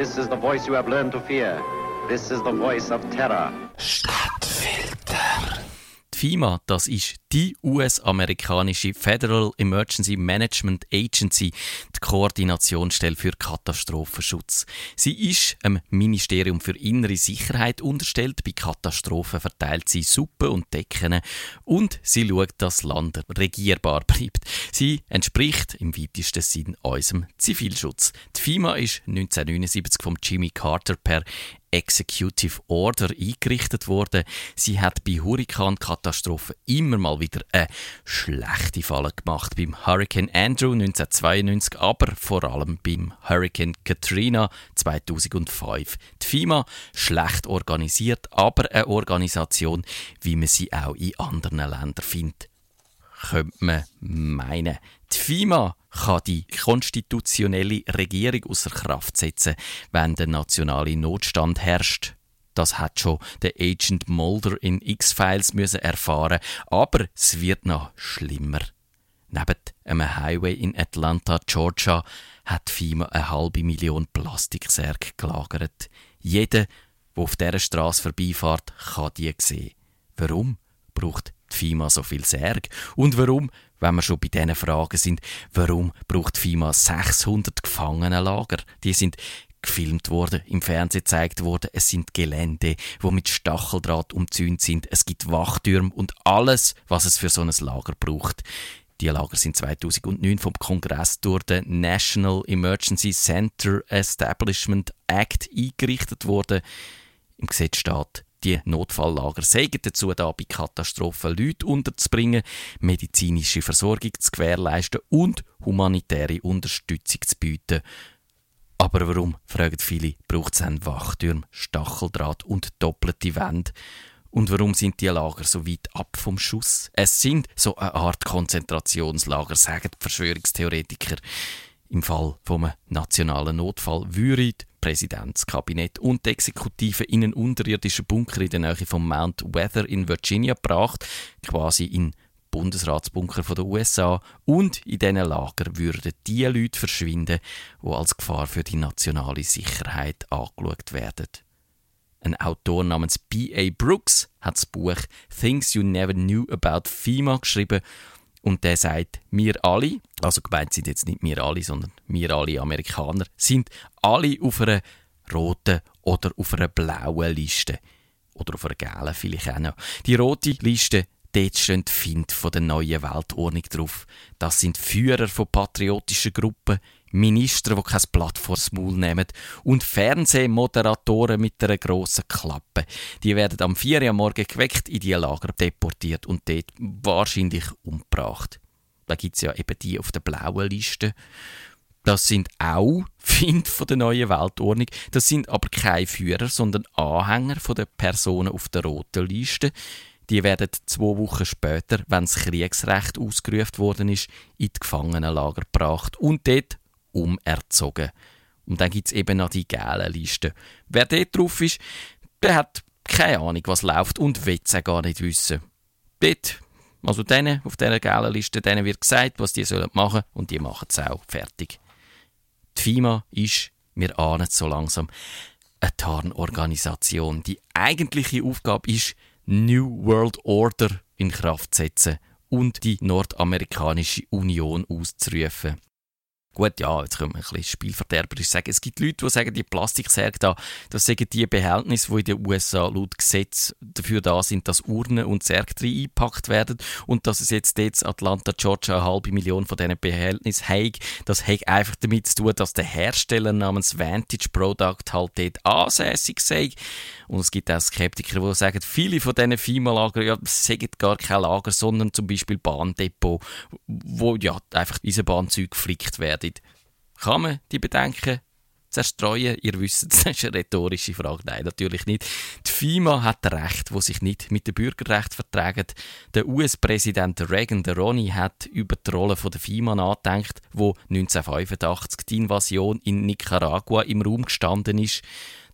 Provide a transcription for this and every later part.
This is the voice you have learned to fear. This is the voice of terror. Stadtfilter. Die FEMA, das ist die US-amerikanische Federal Emergency Management Agency, die Koordinationsstelle für Katastrophenschutz. Sie ist einem Ministerium für innere Sicherheit unterstellt. Bei Katastrophen verteilt sie Suppe und Decken und sie schaut, dass das Land regierbar bleibt. Sie entspricht im weitesten Sinn unserem Zivilschutz. Die FEMA ist 1979 von Jimmy Carter per Executive Order eingerichtet worden. Sie hat bei Hurrikankatastrophen immer mal wieder eine schlechte Falle gemacht. Beim Hurricane Andrew 1992, aber vor allem beim Hurricane Katrina 2005. Die FIMA schlecht organisiert, aber eine Organisation, wie man sie auch in anderen Ländern findet. Könnte man meinen. Die FIMA kann die konstitutionelle Regierung außer Kraft setzen, wenn der nationale Notstand herrscht. Das hat schon der Agent Mulder in X-Files erfahren, aber es wird noch schlimmer. Neben einem Highway in Atlanta, Georgia, hat FIMA eine halbe Million Plastiksärge gelagert. Jeder, der auf dieser Straße vorbeifährt, kann die sehen. Warum braucht die FIMA so viel Särge? Und warum wenn wir schon bei diesen Fragen sind, warum braucht FIMA 600 Gefangenenlager? Die sind gefilmt worden, im Fernsehen gezeigt worden. Es sind Gelände, wo mit Stacheldraht umzäunt sind. Es gibt Wachtürme und alles, was es für so ein Lager braucht. Die Lager sind 2009 vom Kongress durch den National Emergency Center Establishment Act eingerichtet worden. Im Gesetz steht, die Notfalllager sägen dazu da, bei Katastrophen Leute unterzubringen, medizinische Versorgung zu gewährleisten und humanitäre Unterstützung zu bieten. Aber warum, fragen viele, braucht es einen Wachtürm, Stacheldraht und doppelte Wände? Und warum sind die Lager so weit ab vom Schuss? Es sind so eine Art Konzentrationslager, sagen die Verschwörungstheoretiker. Im Fall vom nationalen Notfall würde Präsidentskabinett und die Exekutive in einen unterirdischen Bunker in der Nähe von Mount Weather in Virginia gebracht, quasi in Bundesratsbunker der USA und in diesen Lager würden die Leute verschwinden, die als Gefahr für die nationale Sicherheit angeschaut werden. Ein Autor namens B.A. Brooks hat das Buch Things You Never Knew About FEMA geschrieben und der sagt, wir alle, also gemeint sind jetzt nicht wir alle, sondern wir alle Amerikaner, sind alle auf einer roten oder auf einer blauen Liste. Oder auf einer gelben vielleicht auch noch. Die rote Liste, dort stehen die Find von der neuen Weltordnung drauf. Das sind Führer von patriotischen Gruppen, Minister, die kein Blatt vor das Maul nehmen und Fernsehmoderatoren mit einer grossen Klappe. Die werden am 4 Uhr morgen geweckt, in die Lager deportiert und dort wahrscheinlich umgebracht. Da gibt es ja eben die auf der blauen Liste. Das sind auch Find von der neuen Weltordnung. Das sind aber keine Führer, sondern Anhänger von der Personen auf der roten Liste. Die werden zwei Wochen später, wenn das Kriegsrecht ausgerufen worden ist, in die Gefangenenlager gebracht und dort umerzogen. Und dann gibt es eben noch die gelben Listen. Wer dort drauf ist, der hat keine Ahnung, was läuft und will es gar nicht wissen. Dort, also denen, auf dieser gelben Liste, denen wird gesagt, was die sollen machen und die machen es auch. Fertig. Die FIMA ist, wir ahnen es so langsam, eine Tarnorganisation. Die eigentliche Aufgabe ist, New World Order in Kraft setzen und die Nordamerikanische Union auszurufen. Gut, ja, jetzt können wir ein bisschen spielverderberisch sagen. Es gibt Leute, die sagen, die Plastiksärge da, das sind die Behältnisse, die in den USA laut Gesetz dafür da sind, dass Urnen und Särge drin eingepackt werden und dass es jetzt dort Atlanta, Georgia eine halbe Million von diesen Behältnissen hat. Das hat einfach damit zu tun, dass der Hersteller namens Vantage Product halt dort ansässig sei. Und es gibt auch Skeptiker, die sagen, viele von diesen FIMA-Lagern, ja, sind gar kein Lager, sondern zum Beispiel Bahndepot, wo ja einfach Eisenbahnzüge geflickt werden werden. Kann man die Bedenken zerstreuen? Ihr wisst, das ist eine rhetorische Frage. Nein, natürlich nicht. Die FIMA hat Recht, wo sich nicht mit dem Bürgerrecht vertragen. Der US-Präsident Reagan, der Ronnie, hat über die Rolle der FIMA nachgedacht, wo 1985 die Invasion in Nicaragua im Raum gestanden ist.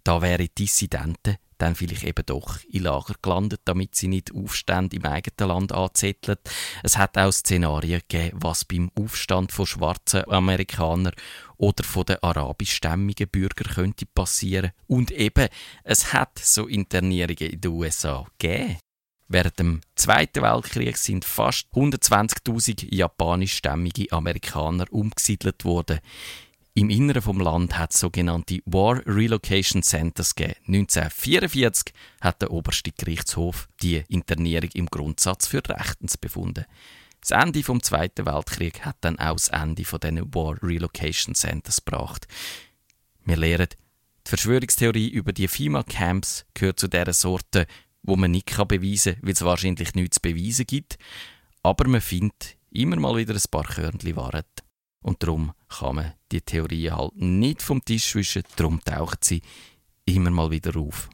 Da wären Dissidenten dann vielleicht eben doch in Lager gelandet, damit sie nicht Aufstände im eigenen Land anzetteln. Es hat auch Szenarien gegeben, was beim Aufstand von schwarzen Amerikanern oder von den arabischstämmigen Bürgern könnte passieren. Und eben, es hat so Internierungen in den USA gegeben. Während dem Zweiten Weltkrieg sind fast 120.000 japanischstämmige Amerikaner umgesiedelt worden. Im Inneren vom Land hat es sogenannte War Relocation Centers gegeben. 1944 hat der oberste Gerichtshof die Internierung im Grundsatz für rechtens befunden. Das Ende vom Zweiten Weltkrieg hat dann auch das Ende von diesen War Relocation Centers gebracht. Wir lernen, die Verschwörungstheorie über die FEMA-Camps gehört zu dieser Sorte, wo man nicht beweisen kann, weil es wahrscheinlich nichts zu beweisen gibt. Aber man findet immer mal wieder ein paar Körnchen Wahrheit. Und darum kann man die Theorie halt nicht vom Tisch wischen, darum taucht sie immer mal wieder auf.